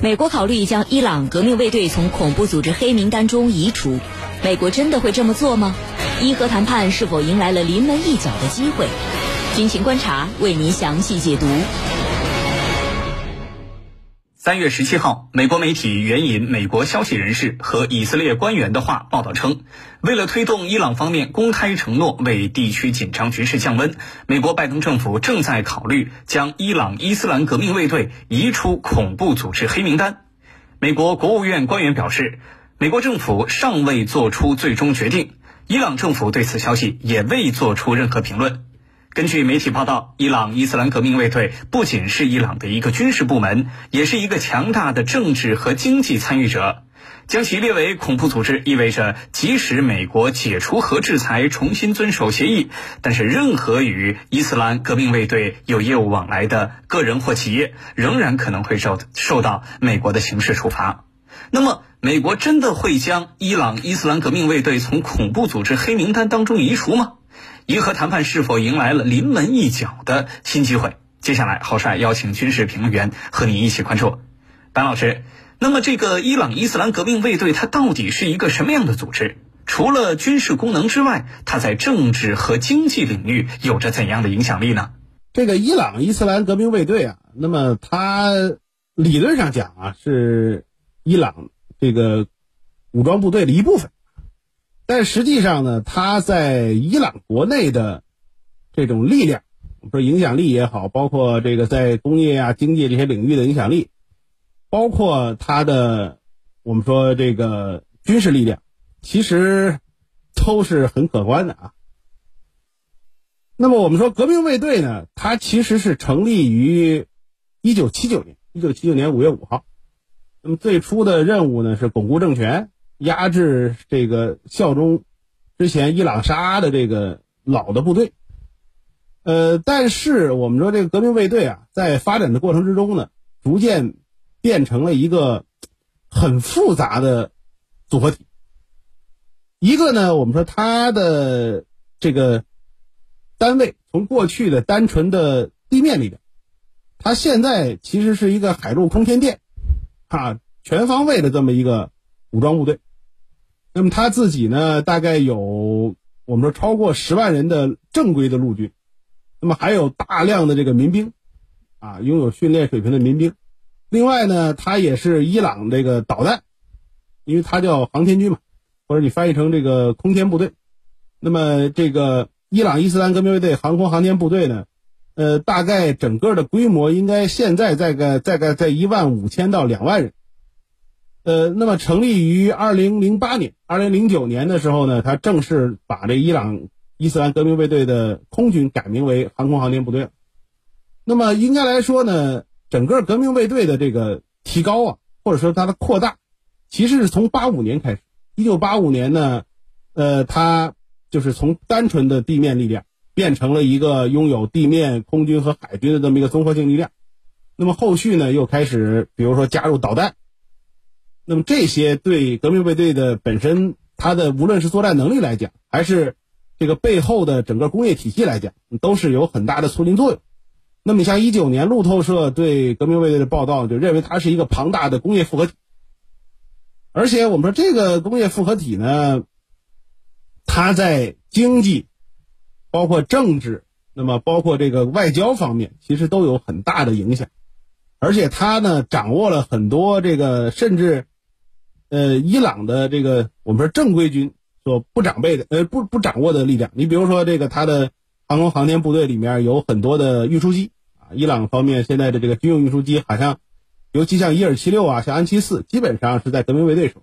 美国考虑将伊朗革命卫队从恐怖组织黑名单中移除，美国真的会这么做吗？伊核谈判是否迎来了临门一脚的机会？军情观察为您详细解读。三月十七号，美国媒体援引美国消息人士和以色列官员的话报道称，为了推动伊朗方面公开承诺为地区紧张局势降温，美国拜登政府正在考虑将伊朗伊斯兰革命卫队移出恐怖组织黑名单。美国国务院官员表示，美国政府尚未做出最终决定，伊朗政府对此消息也未做出任何评论。根据媒体报道，伊朗伊斯兰革命卫队不仅是伊朗的一个军事部门，也是一个强大的政治和经济参与者。将其列为恐怖组织，意味着即使美国解除核制裁、重新遵守协议，但是任何与伊斯兰革命卫队有业务往来的个人或企业，仍然可能会受受到美国的刑事处罚。那么，美国真的会将伊朗伊斯兰革命卫队从恐怖组织黑名单当中移除吗？伊核谈判是否迎来了临门一脚的新机会？接下来，郝帅邀请军事评论员和你一起关注。班老师，那么这个伊朗伊斯兰革命卫队它到底是一个什么样的组织？除了军事功能之外，它在政治和经济领域有着怎样的影响力呢？这个伊朗伊斯兰革命卫队啊，那么它理论上讲啊，是伊朗这个武装部队的一部分。但实际上呢，他在伊朗国内的这种力量，说影响力也好，包括这个在工业啊、经济这些领域的影响力，包括他的我们说这个军事力量，其实都是很可观的啊。那么我们说革命卫队呢，它其实是成立于一九七九年，一九七九年五月五号。那么最初的任务呢是巩固政权。压制这个效忠之前伊朗沙的这个老的部队，呃，但是我们说这个革命卫队啊，在发展的过程之中呢，逐渐变成了一个很复杂的组合体。一个呢，我们说它的这个单位从过去的单纯的地面里边，它现在其实是一个海陆空天电啊全方位的这么一个武装部队。那么他自己呢，大概有我们说超过十万人的正规的陆军，那么还有大量的这个民兵，啊，拥有训练水平的民兵。另外呢，他也是伊朗这个导弹，因为他叫航天军嘛，或者你翻译成这个空天部队。那么这个伊朗伊斯兰革命卫队航空航天部队呢，呃，大概整个的规模应该现在在个在个在一万五千到两万人。呃，那么成立于二零零八年、二零零九年的时候呢，他正式把这伊朗伊斯兰革命卫队的空军改名为航空航天部队。那么应该来说呢，整个革命卫队的这个提高啊，或者说它的扩大，其实是从八五年开始。一九八五年呢，呃，它就是从单纯的地面力量变成了一个拥有地面、空军和海军的这么一个综合性力量。那么后续呢，又开始比如说加入导弹。那么这些对革命卫队的本身，它的无论是作战能力来讲，还是这个背后的整个工业体系来讲，都是有很大的促进作用。那么像一九年路透社对革命卫队的报道，就认为它是一个庞大的工业复合体。而且我们说这个工业复合体呢，它在经济、包括政治，那么包括这个外交方面，其实都有很大的影响。而且它呢，掌握了很多这个甚至。呃，伊朗的这个我们说正规军所不长备的，呃，不不掌握的力量，你比如说这个他的航空航天部队里面有很多的运输机啊，伊朗方面现在的这个军用运输机好像，尤其像伊尔七六啊，像安七四，基本上是在革命卫队手。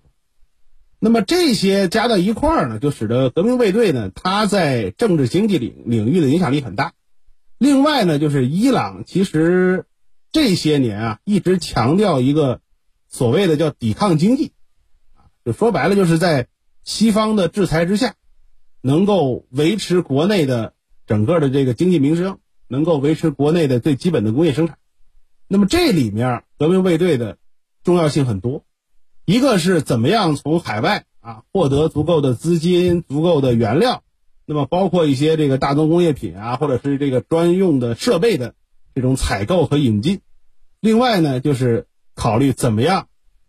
那么这些加到一块儿呢，就使得革命卫队呢，它在政治经济领领域的影响力很大。另外呢，就是伊朗其实这些年啊，一直强调一个所谓的叫抵抗经济。就说白了，就是在西方的制裁之下，能够维持国内的整个的这个经济民生，能够维持国内的最基本的工业生产。那么这里面革命卫队的重要性很多，一个是怎么样从海外啊获得足够的资金、足够的原料，那么包括一些这个大宗工业品啊，或者是这个专用的设备的这种采购和引进。另外呢，就是考虑怎么样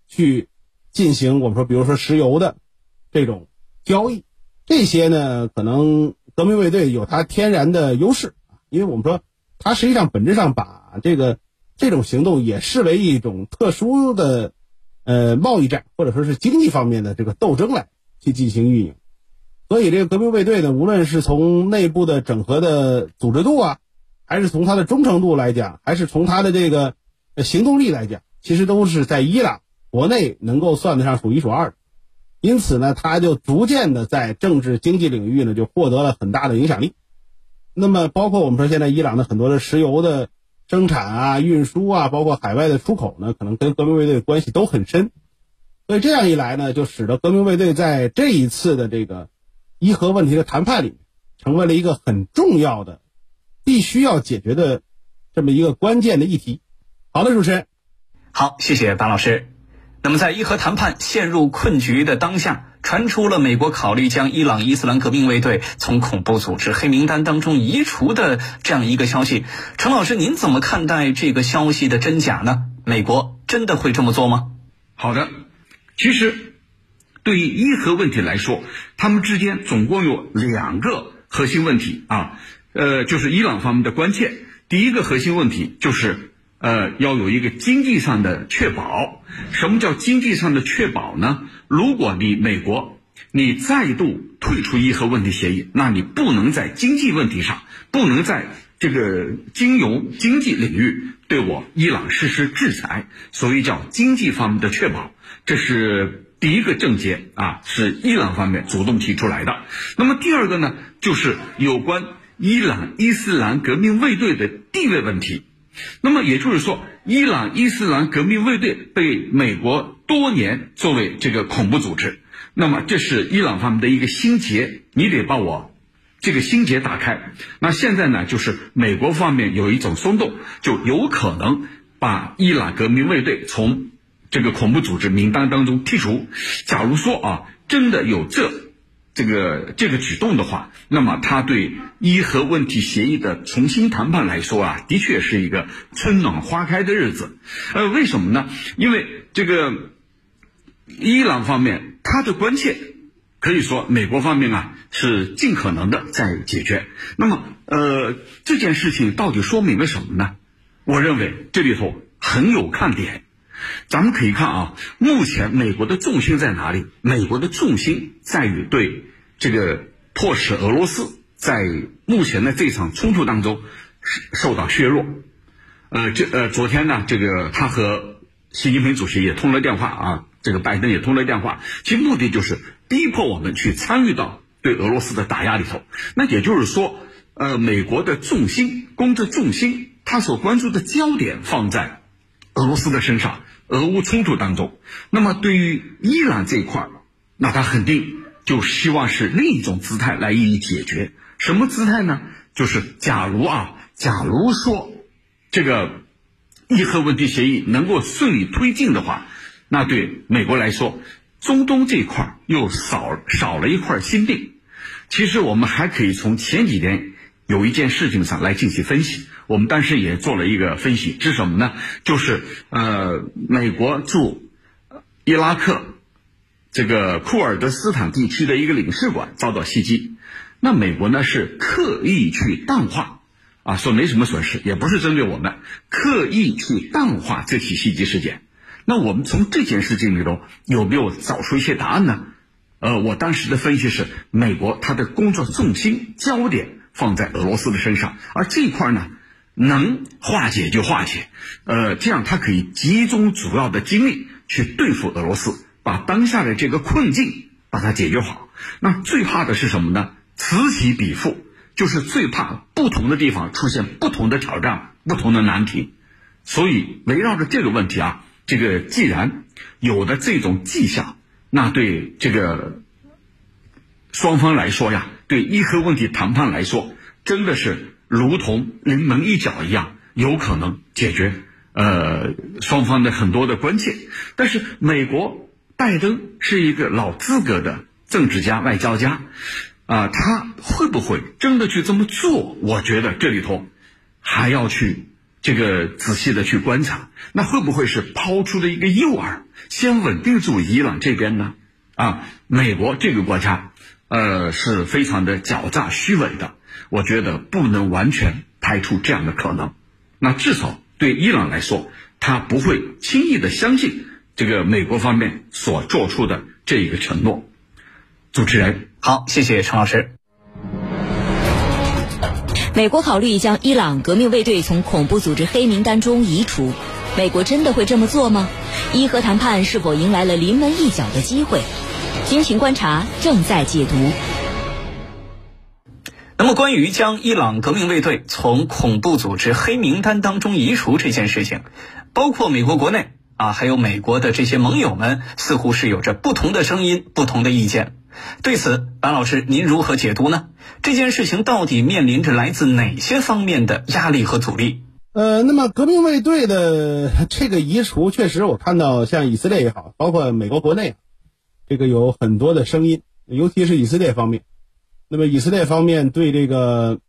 去进行我们说，比如说石油的这种交易，这些呢，可能革命卫队有它天然的优势因为我们说它实际上本质上把这个这种行动也视为一种特殊的呃贸易战或者说是经济方面的这个斗争来去进行运营，所以这个革命卫队呢，无论是从内部的整合的组织度啊。还是从它的忠诚度来讲，还是从它的这个行动力来讲，其实都是在伊朗国内能够算得上数一数二的。因此呢，他就逐渐的在政治经济领域呢就获得了很大的影响力。那么，包括我们说现在伊朗的很多的石油的生产啊、运输啊，包括海外的出口呢，可能跟革命卫队关系都很深。所以这样一来呢，就使得革命卫队在这一次的这个伊核问题的谈判里，成为了一个很重要的。必须要解决的这么一个关键的议题。好的，主持人，好，谢谢白老师。那么，在伊核谈判陷入困局的当下，传出了美国考虑将伊朗伊斯兰革命卫队从恐怖组织黑名单当中移除的这样一个消息。陈老师，您怎么看待这个消息的真假呢？美国真的会这么做吗？好的，其实对于伊核问题来说，他们之间总共有两个核心问题啊。呃，就是伊朗方面的关切。第一个核心问题就是，呃，要有一个经济上的确保。什么叫经济上的确保呢？如果你美国你再度退出伊核问题协议，那你不能在经济问题上，不能在这个金融经济领域对我伊朗实施制裁，所以叫经济方面的确保。这是第一个症结啊，是伊朗方面主动提出来的。那么第二个呢，就是有关。伊朗伊斯兰革命卫队的地位问题，那么也就是说，伊朗伊斯兰革命卫队被美国多年作为这个恐怖组织，那么这是伊朗方面的一个心结，你得把我这个心结打开。那现在呢，就是美国方面有一种松动，就有可能把伊朗革命卫队从这个恐怖组织名单当中剔除。假如说啊，真的有这。这个这个举动的话，那么他对伊核问题协议的重新谈判来说啊，的确是一个春暖花开的日子。呃，为什么呢？因为这个伊朗方面他的关切，可以说美国方面啊是尽可能的在解决。那么，呃，这件事情到底说明了什么呢？我认为这里头很有看点。咱们可以看啊，目前美国的重心在哪里？美国的重心在于对这个迫使俄罗斯在目前的这场冲突当中受到削弱。呃，这呃，昨天呢，这个他和习近平主席也通了电话啊，这个拜登也通了电话，其目的就是逼迫我们去参与到对俄罗斯的打压里头。那也就是说，呃，美国的重心，工作重心，他所关注的焦点放在俄罗斯的身上。俄乌冲突当中，那么对于伊朗这一块儿那他肯定就希望是另一种姿态来予以解决。什么姿态呢？就是假如啊，假如说这个伊核问题协议能够顺利推进的话，那对美国来说，中东这一块又少少了一块心病。其实我们还可以从前几天。有一件事情上来进行分析，我们当时也做了一个分析，是什么呢？就是呃，美国驻伊拉克这个库尔德斯坦地区的一个领事馆遭到袭击，那美国呢是刻意去淡化，啊，说没什么损失，也不是针对我们，刻意去淡化这起袭击事件。那我们从这件事情里头有没有找出一些答案呢？呃，我当时的分析是，美国它的工作重心焦点。放在俄罗斯的身上，而这一块呢，能化解就化解，呃，这样他可以集中主要的精力去对付俄罗斯，把当下的这个困境把它解决好。那最怕的是什么呢？此起彼伏，就是最怕不同的地方出现不同的挑战、不同的难题。所以围绕着这个问题啊，这个既然有的这种迹象，那对这个双方来说呀。对伊核问题谈判来说，真的是如同临门一脚一样，有可能解决呃双方的很多的关切。但是美国拜登是一个老资格的政治家、外交家，啊，他会不会真的去这么做？我觉得这里头还要去这个仔细的去观察，那会不会是抛出的一个诱饵，先稳定住伊朗这边呢？啊，美国这个国家，呃，是非常的狡诈虚伪的，我觉得不能完全排除这样的可能。那至少对伊朗来说，他不会轻易的相信这个美国方面所做出的这一个承诺。主持人，好，谢谢陈老师。美国考虑将伊朗革命卫队从恐怖组织黑名单中移除，美国真的会这么做吗？伊核谈判是否迎来了临门一脚的机会？军情观察正在解读。那么，关于将伊朗革命卫队从恐怖组织黑名单当中移除这件事情，包括美国国内啊，还有美国的这些盟友们，似乎是有着不同的声音、不同的意见。对此，白老师您如何解读呢？这件事情到底面临着来自哪些方面的压力和阻力？呃，那么革命卫队的这个移除，确实我看到像以色列也好，包括美国国内，这个有很多的声音，尤其是以色列方面。那么以色列方面对这个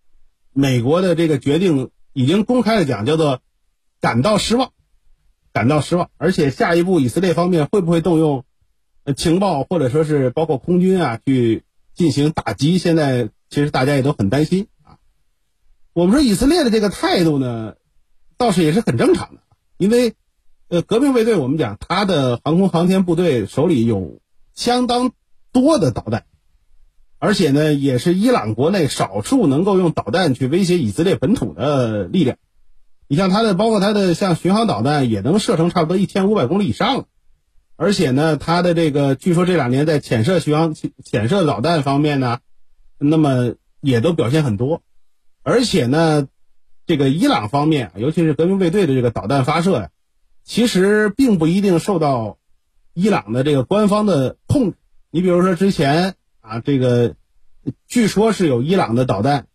美国的这个决定，已经公开的讲，叫做感到失望，感到失望。而且下一步以色列方面会不会动用？情报或者说是包括空军啊，去进行打击，现在其实大家也都很担心啊。我们说以色列的这个态度呢，倒是也是很正常的，因为呃，革命卫队我们讲他的航空航天部队手里有相当多的导弹，而且呢，也是伊朗国内少数能够用导弹去威胁以色列本土的力量。你像它的，包括它的像巡航导弹，也能射程差不多一千五百公里以上。而且呢，它的这个据说这两年在潜射巡航潜射导弹方面呢，那么也都表现很多。而且呢，这个伊朗方面，尤其是革命卫队的这个导弹发射呀，其实并不一定受到伊朗的这个官方的控制。你比如说之前啊，这个据说是有伊朗的导弹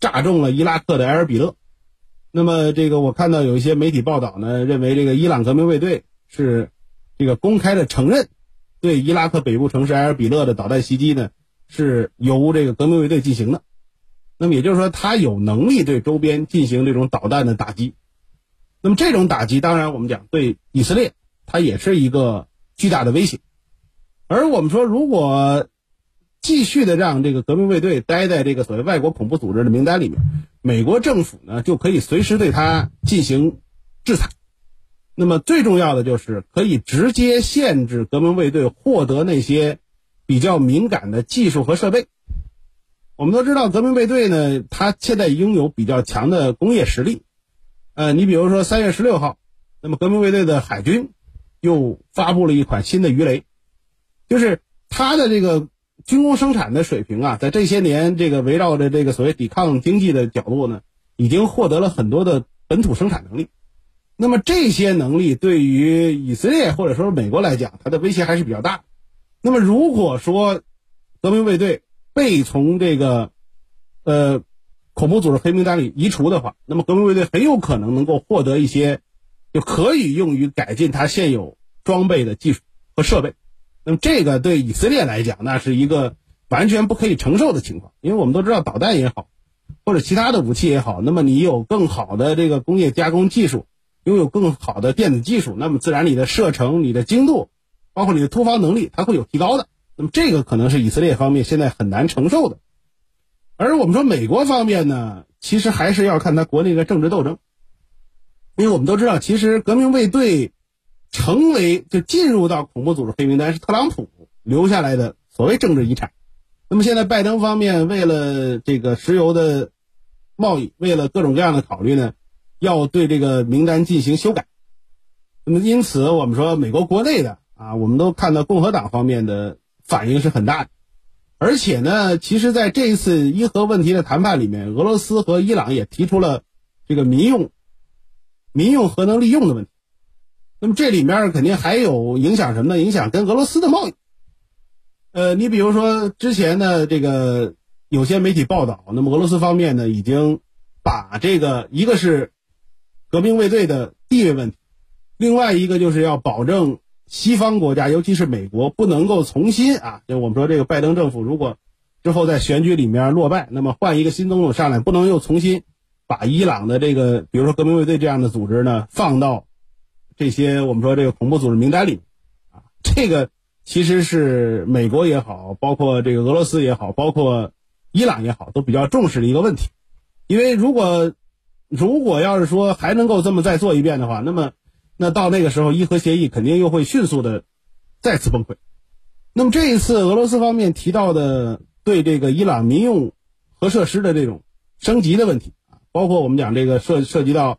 炸中了伊拉克的埃尔比勒。那么这个我看到有一些媒体报道呢，认为这个伊朗革命卫队是。这个公开的承认，对伊拉克北部城市埃尔比勒的导弹袭击呢，是由这个革命卫队进行的。那么也就是说，他有能力对周边进行这种导弹的打击。那么这种打击，当然我们讲对以色列，它也是一个巨大的威胁。而我们说，如果继续的让这个革命卫队待在这个所谓外国恐怖组织的名单里面，美国政府呢就可以随时对他进行制裁。那么最重要的就是可以直接限制革命卫队获得那些比较敏感的技术和设备。我们都知道，革命卫队呢，它现在拥有比较强的工业实力。呃，你比如说三月十六号，那么革命卫队的海军又发布了一款新的鱼雷，就是它的这个军工生产的水平啊，在这些年这个围绕着这个所谓抵抗经济的角度呢，已经获得了很多的本土生产能力。那么这些能力对于以色列或者说美国来讲，它的威胁还是比较大。那么如果说革命卫队被从这个呃恐怖组织黑名单里移除的话，那么革命卫队很有可能能够获得一些就可以用于改进它现有装备的技术和设备。那么这个对以色列来讲，那是一个完全不可以承受的情况，因为我们都知道导弹也好，或者其他的武器也好，那么你有更好的这个工业加工技术。拥有更好的电子技术，那么自然你的射程、你的精度，包括你的突防能力，它会有提高的。那么这个可能是以色列方面现在很难承受的。而我们说美国方面呢，其实还是要看它国内的政治斗争，因为我们都知道，其实革命卫队成为就进入到恐怖组织黑名单是特朗普留下来的所谓政治遗产。那么现在拜登方面为了这个石油的贸易，为了各种各样的考虑呢？要对这个名单进行修改，那么因此我们说美国国内的啊，我们都看到共和党方面的反应是很大的，而且呢，其实在这一次伊核问题的谈判里面，俄罗斯和伊朗也提出了这个民用民用核能利用的问题，那么这里面肯定还有影响什么呢？影响跟俄罗斯的贸易。呃，你比如说之前呢，这个有些媒体报道，那么俄罗斯方面呢，已经把这个一个是。革命卫队的地位问题，另外一个就是要保证西方国家，尤其是美国，不能够重新啊，就我们说这个拜登政府如果之后在选举里面落败，那么换一个新总统上来，不能又重新把伊朗的这个，比如说革命卫队这样的组织呢，放到这些我们说这个恐怖组织名单里，啊，这个其实是美国也好，包括这个俄罗斯也好，包括伊朗也好，都比较重视的一个问题。因为如果如果要是说还能够这么再做一遍的话，那么那到那个时候，伊核协议肯定又会迅速的再次崩溃。那么这一次俄罗斯方面提到的对这个伊朗民用核设施的这种升级的问题，包括我们讲这个涉涉及到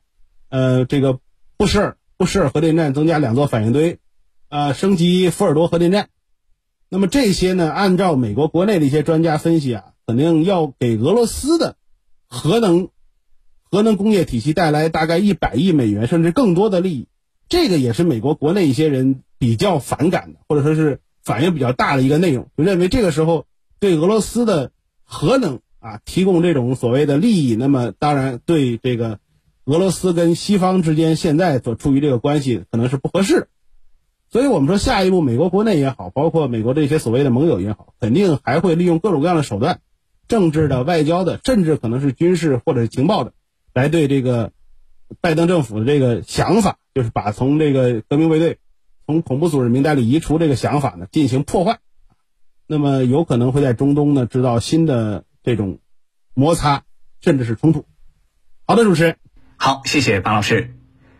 呃这个布什尔布什尔核电站增加两座反应堆，呃升级福尔多核电站。那么这些呢，按照美国国内的一些专家分析啊，肯定要给俄罗斯的。核能，核能工业体系带来大概一百亿美元甚至更多的利益，这个也是美国国内一些人比较反感的，或者说是反应比较大的一个内容，就认为这个时候对俄罗斯的核能啊提供这种所谓的利益，那么当然对这个俄罗斯跟西方之间现在所处于这个关系可能是不合适的，所以我们说下一步美国国内也好，包括美国这些所谓的盟友也好，肯定还会利用各种各样的手段。政治的、外交的，甚至可能是军事或者是情报的，来对这个拜登政府的这个想法，就是把从这个革命卫队从恐怖组织名单里移除这个想法呢进行破坏，那么有可能会在中东呢制造新的这种摩擦，甚至是冲突。好的，主持人，好，谢谢白老师。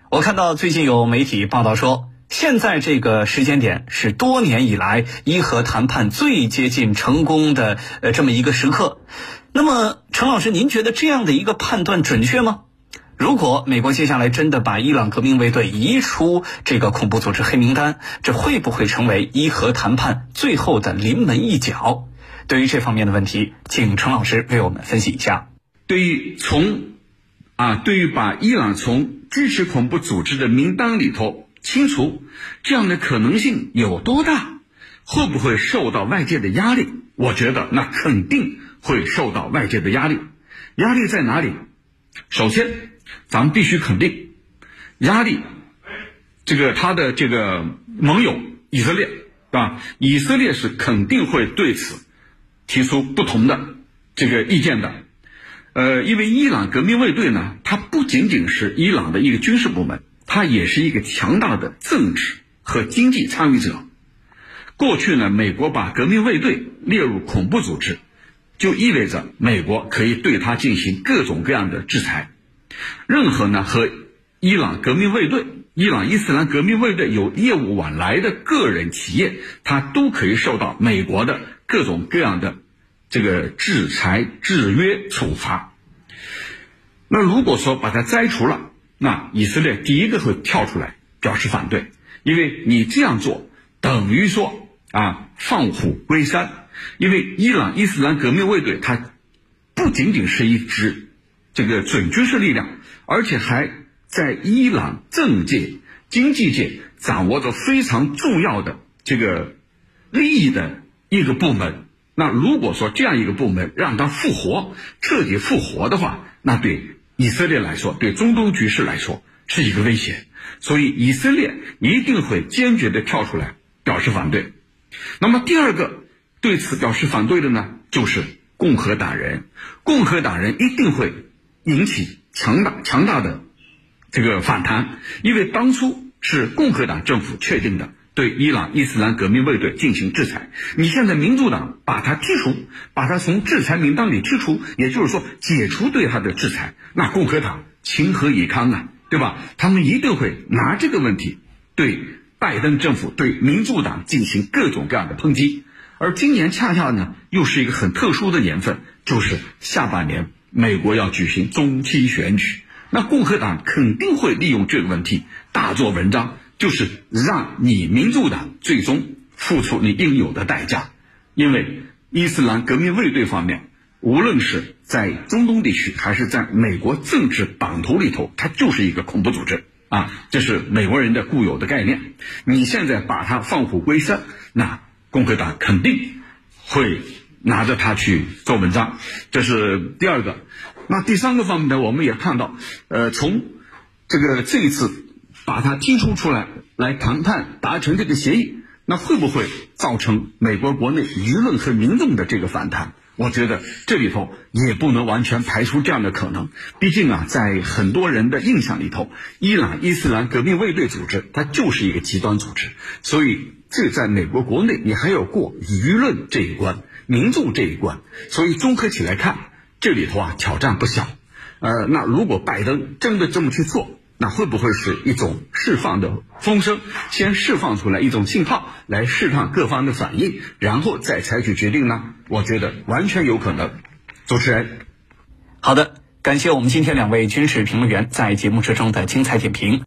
我看到最近有媒体报道说。现在这个时间点是多年以来伊核谈判最接近成功的呃这么一个时刻，那么陈老师，您觉得这样的一个判断准确吗？如果美国接下来真的把伊朗革命卫队移出这个恐怖组织黑名单，这会不会成为伊核谈判最后的临门一脚？对于这方面的问题，请陈老师为我们分析一下。对于从啊，对于把伊朗从支持恐怖组织的名单里头。清除这样的可能性有多大？会不会受到外界的压力？我觉得那肯定会受到外界的压力。压力在哪里？首先，咱们必须肯定，压力，这个他的这个盟友以色列，是吧？以色列是肯定会对此提出不同的这个意见的。呃，因为伊朗革命卫队呢，它不仅仅是伊朗的一个军事部门。它也是一个强大的政治和经济参与者。过去呢，美国把革命卫队列入恐怖组织，就意味着美国可以对它进行各种各样的制裁。任何呢和伊朗革命卫队、伊朗伊斯兰革命卫队有业务往来的个人、企业，它都可以受到美国的各种各样的这个制裁、制约、处罚。那如果说把它摘除了，那以色列第一个会跳出来表示反对，因为你这样做等于说啊放虎归山，因为伊朗伊斯兰革命卫队它不仅仅是一支这个准军事力量，而且还在伊朗政界、经济界掌握着非常重要的这个利益的一个部门。那如果说这样一个部门让它复活、彻底复活的话，那对。以色列来说，对中东局势来说是一个威胁，所以以色列一定会坚决的跳出来表示反对。那么第二个对此表示反对的呢，就是共和党人。共和党人一定会引起强大强大的这个反弹，因为当初是共和党政府确定的。对伊朗伊斯兰革命卫队进行制裁，你现在民主党把他剔除，把他从制裁名单里剔除，也就是说解除对他的制裁，那共和党情何以堪啊，对吧？他们一定会拿这个问题对拜登政府、对民主党进行各种各样的抨击。而今年恰恰呢，又是一个很特殊的年份，就是下半年美国要举行中期选举，那共和党肯定会利用这个问题大做文章。就是让你民主党最终付出你应有的代价，因为伊斯兰革命卫队方面，无论是在中东地区还是在美国政治版图里头，它就是一个恐怖组织啊，这是美国人的固有的概念。你现在把它放虎归山，那共和党肯定会拿着它去做文章，这是第二个。那第三个方面呢，我们也看到，呃，从这个这一次。把它提出出来，来谈判达成这个协议，那会不会造成美国国内舆论和民众的这个反弹？我觉得这里头也不能完全排除这样的可能。毕竟啊，在很多人的印象里头，伊朗伊斯兰革命卫队组织它就是一个极端组织，所以这在美国国内你还要过舆论这一关、民众这一关，所以综合起来看，这里头啊挑战不小。呃，那如果拜登真的这么去做，那会不会是一种释放的风声？先释放出来一种信号，来试探各方的反应，然后再采取决定呢？我觉得完全有可能。主持人，好的，感谢我们今天两位军事评论员在节目之中的精彩点评。